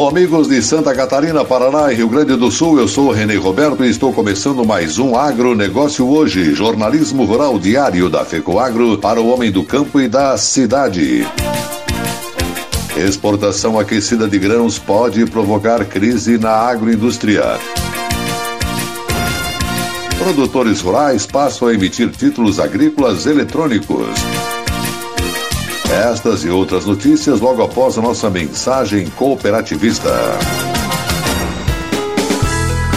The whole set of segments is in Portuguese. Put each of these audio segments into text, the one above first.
Alô, amigos de Santa Catarina, Paraná e Rio Grande do Sul, eu sou Renê Roberto e estou começando mais um Agronegócio Hoje, jornalismo rural diário da FECOAGro para o homem do campo e da cidade. Exportação aquecida de grãos pode provocar crise na agroindústria. Produtores rurais passam a emitir títulos agrícolas eletrônicos. Estas e outras notícias logo após a nossa mensagem cooperativista.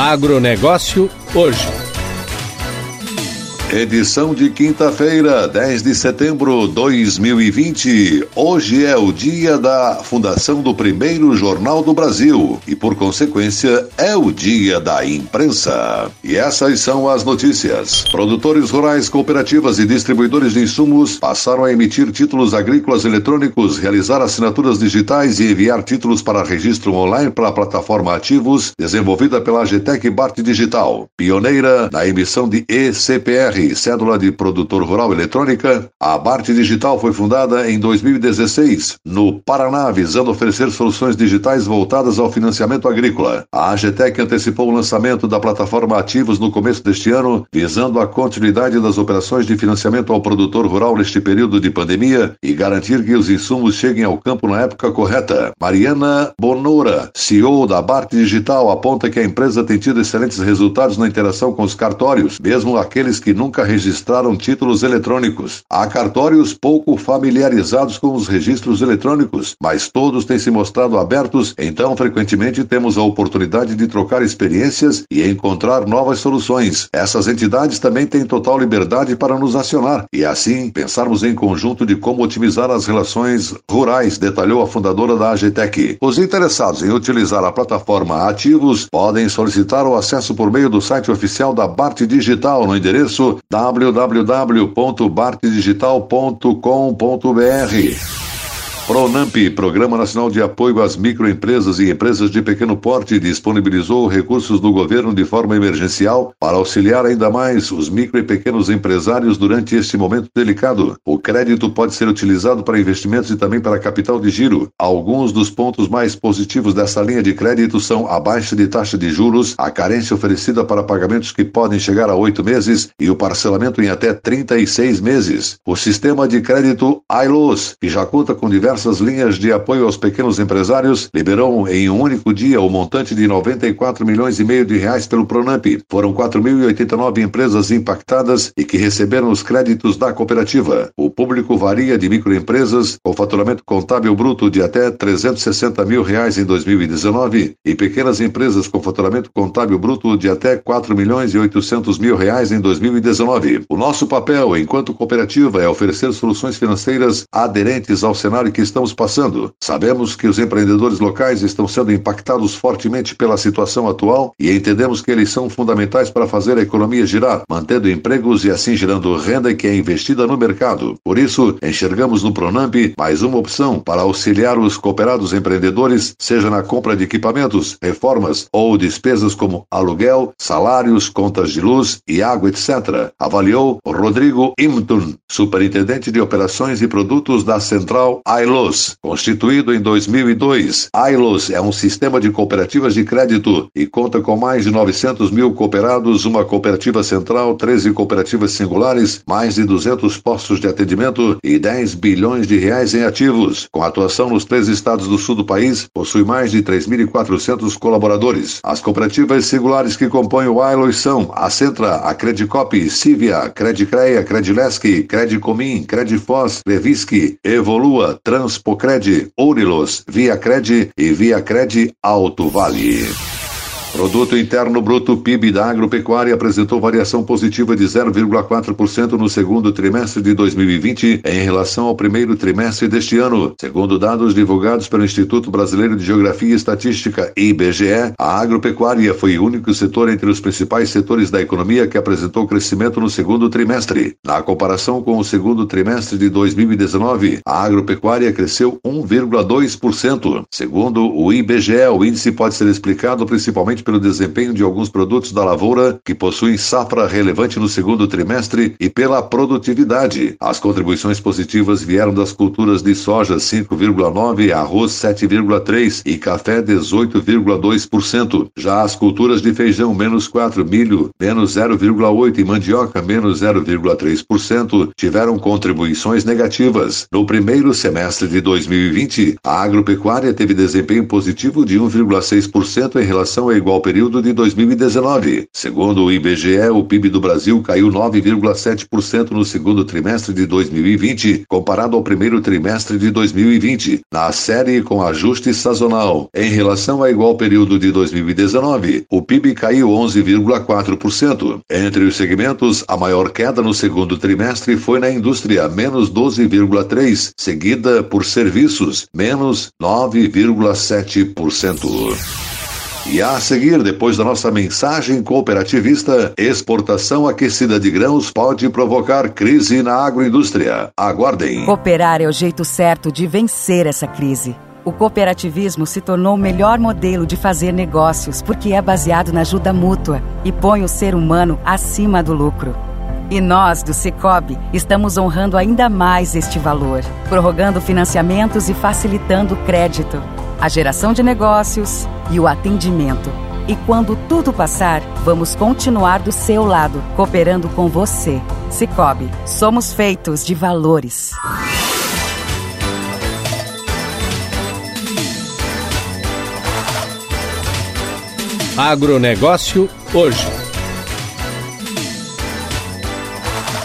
Agronegócio hoje. Edição de quinta-feira, 10 de setembro de 2020. Hoje é o dia da fundação do primeiro Jornal do Brasil e, por consequência, é o dia da imprensa. E essas são as notícias. Produtores rurais, cooperativas e distribuidores de insumos passaram a emitir títulos agrícolas eletrônicos, realizar assinaturas digitais e enviar títulos para registro online para a plataforma Ativos, desenvolvida pela GTEC Bart Digital. Pioneira na emissão de ECPR cédula de produtor rural eletrônica, a Bart Digital foi fundada em 2016, no Paraná, visando oferecer soluções digitais voltadas ao financiamento agrícola. A AGTEC antecipou o lançamento da plataforma Ativos no começo deste ano, visando a continuidade das operações de financiamento ao produtor rural neste período de pandemia e garantir que os insumos cheguem ao campo na época correta. Mariana Bonora, CEO da Bart Digital, aponta que a empresa tem tido excelentes resultados na interação com os cartórios, mesmo aqueles que nunca nunca registraram títulos eletrônicos. Há cartórios pouco familiarizados com os registros eletrônicos, mas todos têm se mostrado abertos, então frequentemente temos a oportunidade de trocar experiências e encontrar novas soluções. Essas entidades também têm total liberdade para nos acionar e assim pensarmos em conjunto de como otimizar as relações rurais, detalhou a fundadora da AGTEC. Os interessados em utilizar a plataforma Ativos podem solicitar o acesso por meio do site oficial da Bart Digital no endereço www.bartedigital.com.br Pronamp, Programa Nacional de Apoio às Microempresas e Empresas de Pequeno Porte, disponibilizou recursos do governo de forma emergencial para auxiliar ainda mais os micro e pequenos empresários durante este momento delicado. O crédito pode ser utilizado para investimentos e também para capital de giro. Alguns dos pontos mais positivos dessa linha de crédito são a baixa de taxa de juros, a carência oferecida para pagamentos que podem chegar a oito meses e o parcelamento em até 36 meses. O sistema de crédito ILOS, que já conta com diversos diversas linhas de apoio aos pequenos empresários, liberou em um único dia o montante de 94 milhões e meio de reais pelo Pronamp. Foram 4.089 empresas impactadas e que receberam os créditos da cooperativa. O público varia de microempresas com faturamento contábil bruto de até 360 mil reais em 2019 e pequenas empresas com faturamento contábil bruto de até 4 milhões e 800 mil reais em 2019. O nosso papel enquanto cooperativa é oferecer soluções financeiras aderentes ao cenário que estamos passando. Sabemos que os empreendedores locais estão sendo impactados fortemente pela situação atual e entendemos que eles são fundamentais para fazer a economia girar, mantendo empregos e assim gerando renda que é investida no mercado. Por isso, enxergamos no Pronamp mais uma opção para auxiliar os cooperados empreendedores, seja na compra de equipamentos, reformas ou despesas como aluguel, salários, contas de luz e água, etc. Avaliou Rodrigo Imtun, superintendente de operações e produtos da Central ILO ILOS, constituído em 2002. A ILOS é um sistema de cooperativas de crédito e conta com mais de 900 mil cooperados, uma cooperativa central, 13 cooperativas singulares, mais de 200 postos de atendimento e 10 bilhões de reais em ativos. Com atuação nos três estados do sul do país, possui mais de 3.400 colaboradores. As cooperativas singulares que compõem o ILOS são a Centra, a Credicop, Civia, Credicreia, Credilesc, Credicomim, Credifós, Levisque, Evolua, Trans Transpocred, Unilos, Via Cred e Via Cred Alto Vale. Produto Interno Bruto PIB da agropecuária apresentou variação positiva de 0,4% no segundo trimestre de 2020 em relação ao primeiro trimestre deste ano. Segundo dados divulgados pelo Instituto Brasileiro de Geografia e Estatística, IBGE, a agropecuária foi o único setor entre os principais setores da economia que apresentou crescimento no segundo trimestre. Na comparação com o segundo trimestre de 2019, a agropecuária cresceu 1,2%. Segundo o IBGE, o índice pode ser explicado principalmente principalmente pelo desempenho de alguns produtos da lavoura que possuem safra relevante no segundo trimestre e pela produtividade. As contribuições positivas vieram das culturas de soja 5,9, arroz 7,3 e café 18,2%. Já as culturas de feijão menos 4, milho menos 0,8 e mandioca menos 0,3% tiveram contribuições negativas. No primeiro semestre de 2020, a agropecuária teve desempenho positivo de 1,6% em relação à igual igual período de 2019. Segundo o IBGE, o PIB do Brasil caiu 9,7% no segundo trimestre de 2020, comparado ao primeiro trimestre de 2020, na série com ajuste sazonal. Em relação ao igual período de 2019, o PIB caiu 11,4%. Entre os segmentos, a maior queda no segundo trimestre foi na indústria, menos 12,3%, seguida por serviços, menos 9,7%. E a seguir, depois da nossa mensagem cooperativista, exportação aquecida de grãos pode provocar crise na agroindústria. Aguardem. Cooperar é o jeito certo de vencer essa crise. O cooperativismo se tornou o melhor modelo de fazer negócios porque é baseado na ajuda mútua e põe o ser humano acima do lucro. E nós, do Cicobi, estamos honrando ainda mais este valor, prorrogando financiamentos e facilitando o crédito a geração de negócios e o atendimento. E quando tudo passar, vamos continuar do seu lado, cooperando com você. Cicobi, somos feitos de valores. Agronegócio hoje.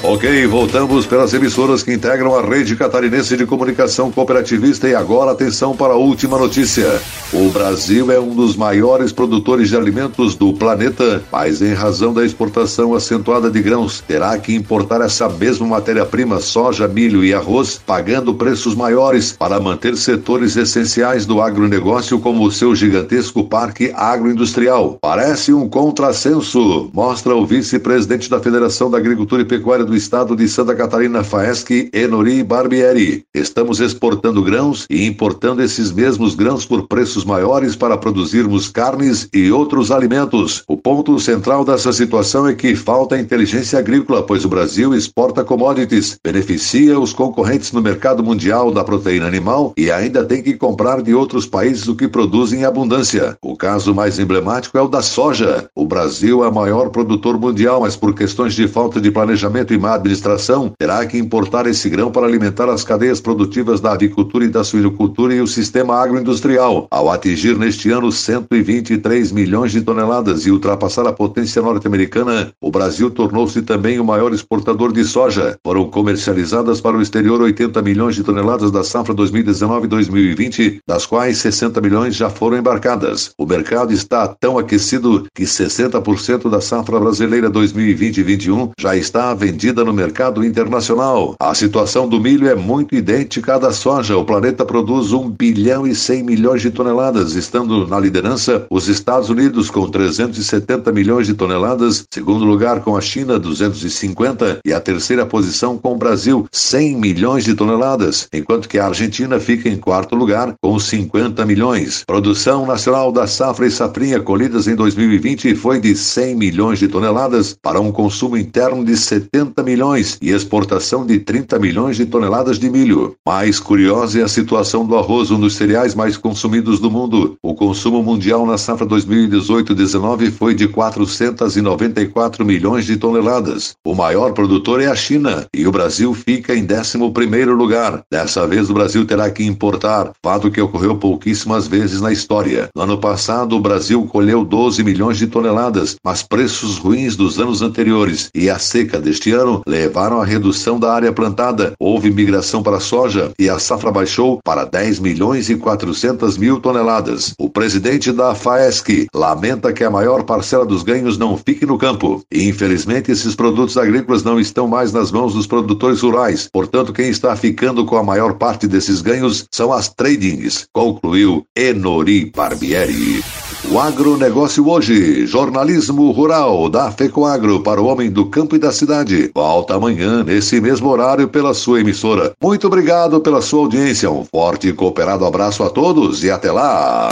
Ok, voltamos pelas emissoras que integram a rede catarinense de comunicação cooperativista e agora atenção para a última notícia. O Brasil é um dos maiores produtores de alimentos do planeta, mas em razão da exportação acentuada de grãos, terá que importar essa mesma matéria-prima, soja, milho e arroz, pagando preços maiores para manter setores essenciais do agronegócio como o seu gigantesco parque agroindustrial. Parece um contrassenso, mostra o vice-presidente da Federação da Agricultura e Pecuária do estado de Santa Catarina, Faesc, Enori Barbieri. Estamos exportando grãos e importando esses mesmos grãos por preços maiores para produzirmos carnes e outros alimentos. O ponto central dessa situação é que falta inteligência agrícola, pois o Brasil exporta commodities, beneficia os concorrentes no mercado mundial da proteína animal e ainda tem que comprar de outros países o que produzem em abundância. O caso mais emblemático é o da soja. O Brasil é o maior produtor mundial, mas por questões de falta de planejamento e má administração terá que importar esse grão para alimentar as cadeias produtivas da avicultura e da suinocultura e o sistema agroindustrial, ao atingir neste ano 123 milhões de toneladas e ultrapassar a potência norte-americana, o Brasil tornou-se também o maior exportador de soja. Foram comercializadas para o exterior 80 milhões de toneladas da safra 2019-2020, das quais 60 milhões já foram embarcadas. O mercado está tão aquecido que 60% da safra brasileira 2020-21 já está vendida no mercado internacional. A situação do milho é muito idêntica à da soja. O planeta produz 1 bilhão e 100 milhões de toneladas, estando na liderança os Estados Unidos com 370 milhões de toneladas, segundo lugar com a China 250 e a terceira posição com o Brasil 100 milhões de toneladas, enquanto que a Argentina fica em quarto lugar com 50 milhões. Produção nacional da safra e safrinha colhidas em 2020 foi de 100 milhões de toneladas para um consumo interno de 70 milhões e exportação de 30 milhões de toneladas de milho. Mais curiosa é a situação do arroz, um dos cereais mais consumidos do mundo. O consumo mundial na safra 2018-19 foi de 494 milhões de toneladas. O maior produtor é a China e o Brasil fica em 11 lugar. Dessa vez o Brasil terá que importar, fato que ocorreu pouquíssimas vezes na história. No ano passado, o Brasil colheu 12 milhões de toneladas, mas preços ruins dos anos anteriores e a seca deste ano levaram à redução da área plantada. Houve migração para a soja e a safra baixou para 10 milhões e 400 mil toneladas. O presidente da FAESC lamenta que a maior parcela dos ganhos não fique no campo. Infelizmente, esses produtos agrícolas não estão mais nas mãos dos produtores rurais. Portanto, quem está ficando com a maior parte desses ganhos são as tradings, concluiu Enori Barbieri. O agronegócio hoje, jornalismo rural da FECOAGro para o homem do campo e da cidade. Volta amanhã, nesse mesmo horário, pela sua emissora. Muito obrigado pela sua audiência. Um forte e cooperado abraço a todos e até lá!